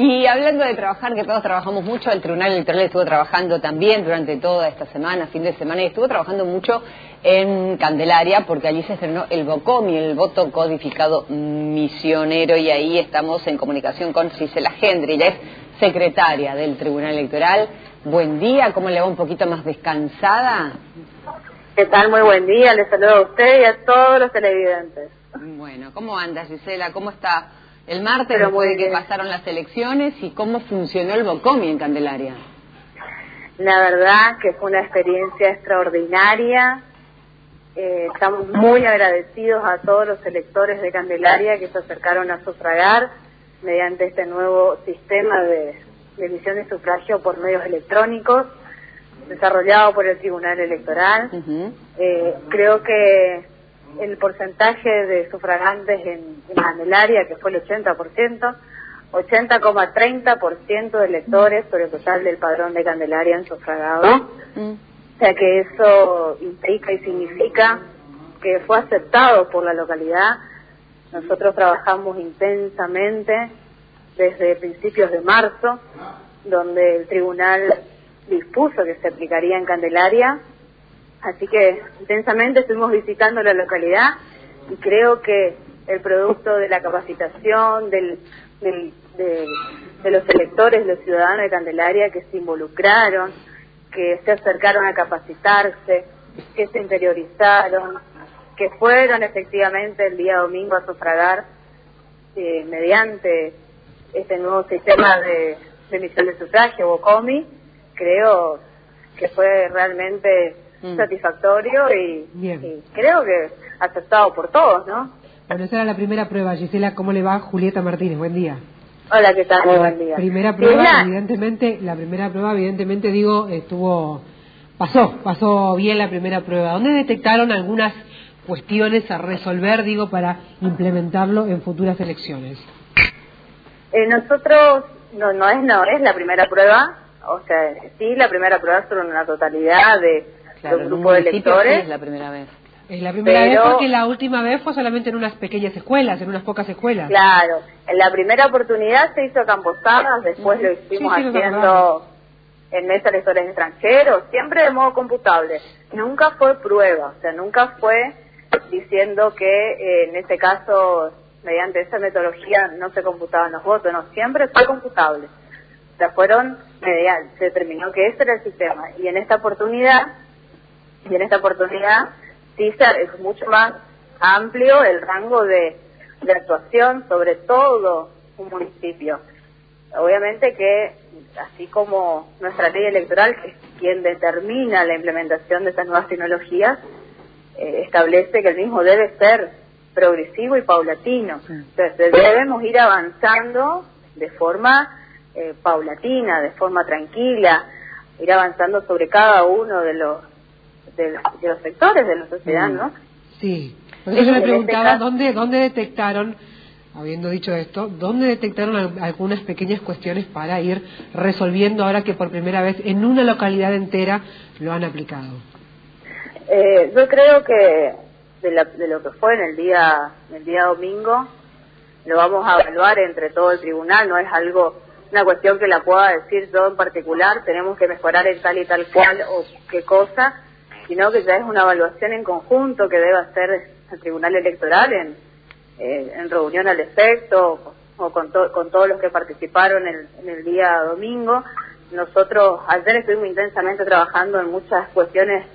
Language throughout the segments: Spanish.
Y hablando de trabajar, que todos trabajamos mucho, el Tribunal Electoral estuvo trabajando también durante toda esta semana, fin de semana, y estuvo trabajando mucho en Candelaria, porque allí se estrenó el BOCOMI, el voto codificado misionero, y ahí estamos en comunicación con Gisela Gendry, ella es secretaria del Tribunal Electoral. Buen día, ¿cómo le va un poquito más descansada? ¿Qué tal? Muy buen día, les saludo a usted y a todos los televidentes. Bueno, ¿cómo anda Gisela? ¿Cómo está el martes después de que pasaron las elecciones y cómo funcionó el BOCOMI en Candelaria? La verdad que fue una experiencia extraordinaria. Eh, estamos muy agradecidos a todos los electores de Candelaria que se acercaron a sufragar mediante este nuevo sistema de, emisión de sufragio por medios electrónicos desarrollado por el Tribunal Electoral. eh, creo que el porcentaje de sufragantes en, en Candelaria, que fue el 80%, 80,30% de electores sobre el total del padrón de Candelaria han sufragado. Mm. O sea que eso implica y significa que fue aceptado por la localidad. Nosotros trabajamos intensamente desde principios de marzo, donde el tribunal dispuso que se aplicaría en Candelaria Así que intensamente estuvimos visitando la localidad y creo que el producto de la capacitación del, de, los electores, los ciudadanos de Candelaria que se involucraron, que se acercaron a capacitarse, que se interiorizaron, que fueron efectivamente el día domingo a sufragar eh, mediante este nuevo sistema de, de emisión de sufragio, BOCOMI, creo que fue realmente Mm. satisfactorio y, creo que aceptado por todos, ¿no? Bueno, esa era la primera prueba. Gisela, ¿cómo le va? Julieta Martínez, buen día. Hola, ¿qué tal? Muy buen día. Primera prueba, evidentemente, la primera prueba, evidentemente, digo, estuvo, pasó, pasó bien la primera prueba. ¿Dónde detectaron algunas cuestiones a resolver, digo, para implementarlo en futuras elecciones? Eh, nosotros, no, no es, no es la primera prueba, o sea, sí, la primera prueba es una totalidad de claro, un grupo de electores. Es la primera vez. Es la primera vez porque la última vez fue solamente en unas pequeñas escuelas, en unas pocas escuelas. Claro, en la primera oportunidad se hizo a Camposadas, después lo hicimos haciendo en mesa de lectores extranjeros, siempre de modo computable. Nunca fue prueba, o sea, nunca fue diciendo que eh, en este caso, mediante esa metodología, no se computaban los votos, no, siempre fue computable. O sea, fueron, mediante, se determinó que ese era el sistema. Y en esta oportunidad y en esta oportunidad sí es mucho más amplio el rango de, actuación sobre todo un municipio. Obviamente que, así como nuestra ley electoral, que es quien determina la implementación de estas nuevas tecnologías, eh, establece que el mismo debe ser progresivo y paulatino. Entonces debemos ir avanzando de forma eh, paulatina, de forma tranquila, ir avanzando sobre cada uno de los de, los sectores de la sociedad, ¿no? Sí. Por eso le preguntaba dónde, dónde detectaron, habiendo dicho esto, dónde detectaron algunas pequeñas cuestiones para ir resolviendo ahora que por primera vez en una localidad entera lo han aplicado. Eh, yo creo que de, lo que fue en el día, en el día domingo, lo vamos a evaluar entre todo el tribunal, no es algo una cuestión que la pueda decir yo en particular, tenemos que mejorar en tal y tal cual o qué cosa, sino que ya es una evaluación en conjunto que debe hacer el Tribunal Electoral en, eh, en reunión al efecto o con, con todos los que participaron en, el día domingo. Nosotros ayer estuvimos intensamente trabajando en muchas cuestiones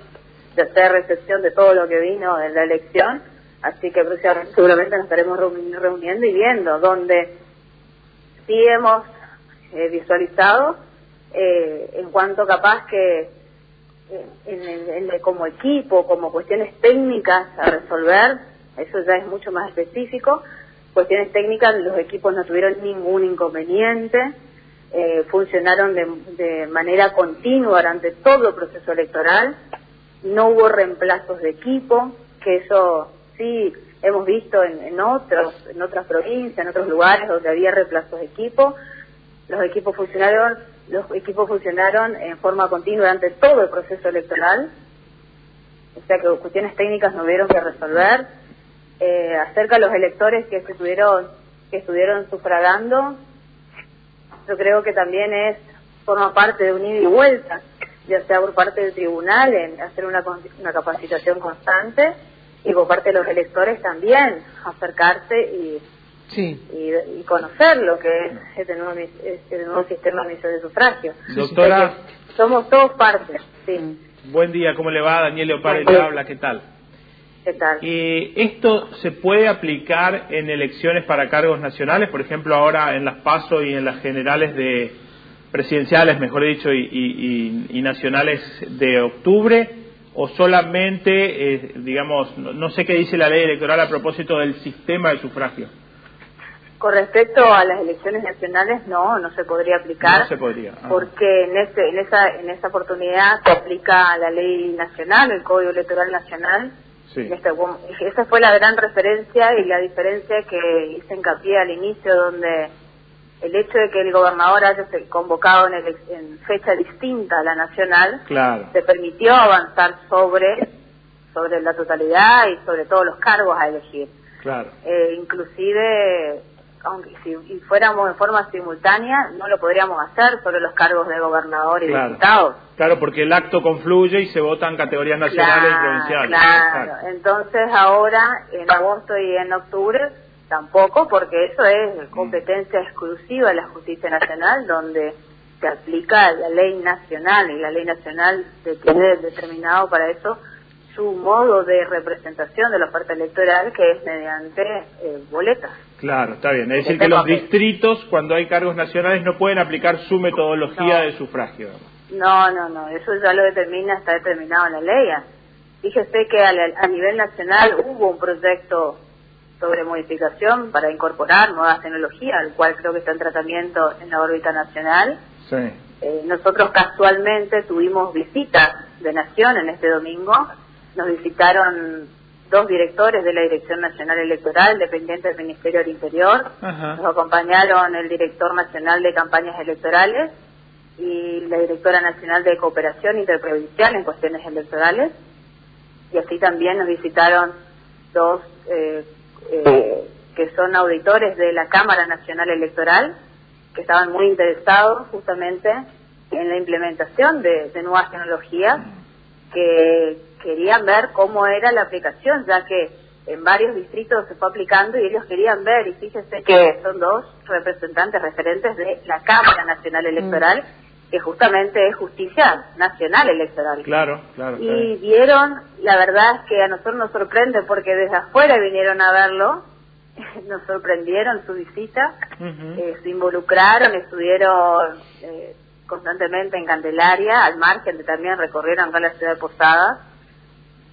de hacer recepción de todo lo que vino en la elección, así que seguramente nos estaremos reuniendo y viendo donde sí hemos eh, visualizado eh, en cuanto capaz que en, como equipo, como cuestiones técnicas a resolver, eso ya es mucho más específico. Cuestiones técnicas, los equipos no tuvieron ningún inconveniente, eh, funcionaron de, manera continua durante todo el proceso electoral, no hubo reemplazos de equipo, que eso sí hemos visto en, en, otros, en otras provincias, en otros lugares donde había reemplazos de equipo, los equipos funcionaron los equipos funcionaron en forma continua durante todo el proceso electoral, o sea que cuestiones técnicas no hubieron que resolver. Eh, acerca de los electores que estuvieron que estuvieron sufragando, yo creo que también es forma parte de un ida y vuelta, ya sea por parte del tribunal en hacer una, una capacitación constante y por parte de los electores también acercarse y, y, conocer lo que es este nuevo, este nuevo sistema de sufragio. Doctora. Somos todos partes, sí. Buen día, ¿cómo le va? Daniel Leopard le habla, ¿qué tal? ¿Qué tal? Eh, ¿Esto se puede aplicar en elecciones para cargos nacionales? Por ejemplo, ahora en las PASO y en las generales de presidenciales, mejor dicho, y, nacionales de octubre, o solamente, eh, digamos, no, sé qué dice la ley electoral a propósito del sistema de sufragio. Con respecto a las elecciones nacionales, no, no se podría aplicar. No se podría. Ah. Porque en, este, en, esa, en esa oportunidad se aplica la ley nacional, el Código Electoral Nacional, este, esa fue la gran referencia y la diferencia que hice hincapié al inicio, donde el hecho de que el gobernador haya convocado en, fecha distinta a la nacional, se permitió avanzar sobre, sobre la totalidad y sobre todos los cargos a elegir. Claro. Eh, inclusive aunque si fuéramos en forma simultánea, no lo podríamos hacer sobre los cargos de gobernador y claro. diputado. Claro, porque el acto confluye y se votan categorías nacionales y provinciales. Claro. entonces ahora, en agosto y en octubre, tampoco, porque eso es competencia exclusiva de la justicia nacional, donde se aplica la ley nacional y la ley nacional tiene determinado para eso su modo de representación de la oferta electoral, que es mediante eh, boletas. Claro, está bien. Es decir, que los distritos, cuando hay cargos nacionales, no pueden aplicar su metodología de sufragio. No, no, no. Eso ya lo determina, está determinado en la ley. Fíjese que a, nivel nacional hubo un proyecto sobre modificación para incorporar nuevas tecnologías, el cual creo que está en tratamiento en la órbita nacional. Sí. Eh, nosotros casualmente tuvimos visitas de Nación en este domingo nos visitaron dos directores de la Dirección Nacional Electoral, dependientes del Ministerio del Interior. Nos acompañaron el director nacional de campañas electorales y la directora nacional de cooperación interprovincial en cuestiones electorales. Y así también nos visitaron dos eh, eh, que son auditores de la Cámara Nacional Electoral, que estaban muy interesados justamente en la implementación de nuevas tecnologías que querían ver cómo era la aplicación, ya que en varios distritos se fue aplicando y ellos querían ver, y fíjense que son dos representantes referentes de la Cámara Nacional Electoral, mm. que justamente es Justicia Nacional Electoral. Claro, claro. Y vieron, la verdad es que a nosotros nos sorprende porque desde afuera vinieron a verlo, nos sorprendieron su visita, eh, se involucraron, estuvieron eh, constantemente en Candelaria, al margen de también recorrieron acá la ciudad de Posadas,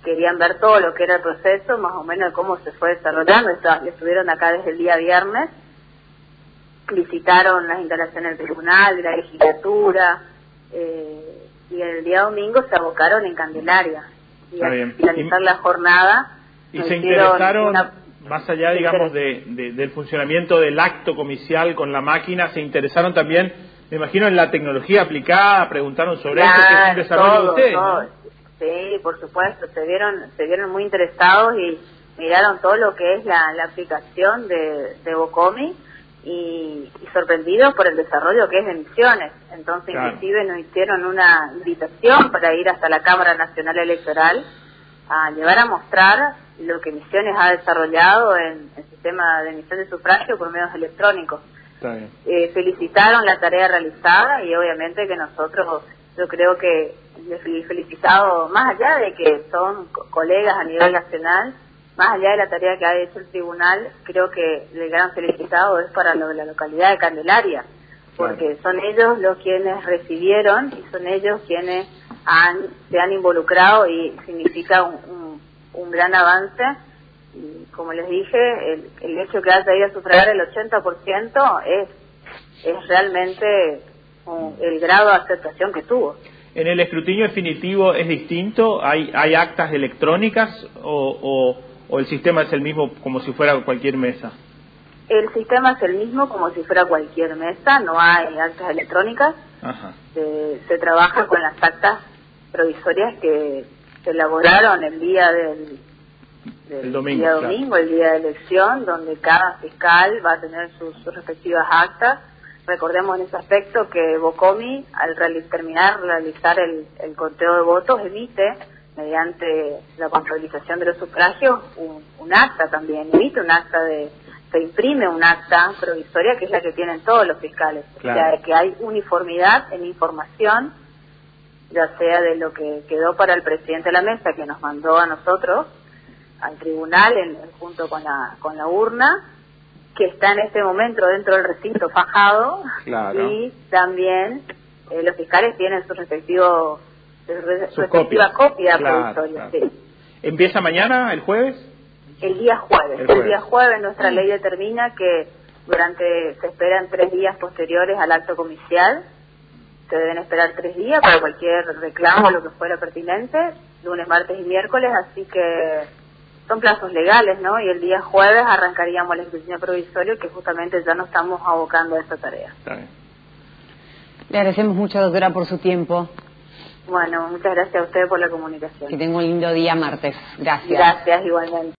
querían ver todo lo que era el proceso, más o menos de cómo se fue desarrollando. Estuvieron acá desde el día viernes, visitaron las instalaciones del tribunal, de la legislatura, eh, y el día domingo se abocaron en Candelaria. Y al finalizar la jornada... Y se interesaron, más allá, digamos, de, del funcionamiento del acto comicial con la máquina, se interesaron también, me imagino, en la tecnología aplicada, preguntaron sobre esto, que es un desarrollo de ustedes. Sí, por supuesto, se vieron, se vieron muy interesados y miraron todo lo que es la, aplicación de, de Bocomi y, sorprendidos por el desarrollo que es de Misiones. Entonces, inclusive nos hicieron una invitación para ir hasta la Cámara Nacional Electoral a llevar a mostrar lo que Misiones ha desarrollado en el sistema de emisión de sufragio por medios electrónicos. Eh, felicitaron la tarea realizada y obviamente que nosotros, yo creo que les felicitado, más allá de que son colegas a nivel nacional, más allá de la tarea que ha hecho el tribunal, creo que el gran felicitado es para lo de la localidad de Candelaria, porque son ellos los quienes recibieron y son ellos quienes han, se han involucrado y significa un, un, gran avance. Y como les dije, el, el hecho que haya ido a sufragar el 80% es, es realmente el grado de aceptación que tuvo. ¿En el escrutinio definitivo es distinto? ¿Hay, hay actas electrónicas o, o, el sistema es el mismo como si fuera cualquier mesa? El sistema es el mismo como si fuera cualquier mesa, no hay actas electrónicas. Se, trabaja con las actas provisorias que se elaboraron el día del, el domingo, día domingo el día de elección, donde cada fiscal va a tener sus respectivas actas Recordemos en ese aspecto que Bocomi, al terminar, realizar el, el conteo de votos, emite, mediante la contabilización de los sufragios, un, acta también, emite un acta de, se imprime un acta provisoria que es la que tienen todos los fiscales. O sea, que hay uniformidad en información, ya sea de lo que quedó para el presidente de la mesa, que nos mandó a nosotros, al tribunal, en, junto con la, con la urna, que está en este momento dentro del recinto fajado y también eh, los fiscales tienen su respectivo su respectiva copia, provisoria. ¿Empieza mañana, el jueves? El día jueves. El, día jueves nuestra ley determina que durante se esperan tres días posteriores al acto comicial. Se deben esperar tres días para cualquier reclamo lo que fuera pertinente, lunes, martes y miércoles, así que son plazos legales, ¿no? Y el día jueves arrancaríamos la inscripción provisoria que justamente ya nos estamos abocando a esa tarea. Le agradecemos mucho, doctora, por su tiempo. Bueno, muchas gracias a usted por la comunicación. Que tenga un lindo día martes. Gracias. Gracias, igualmente.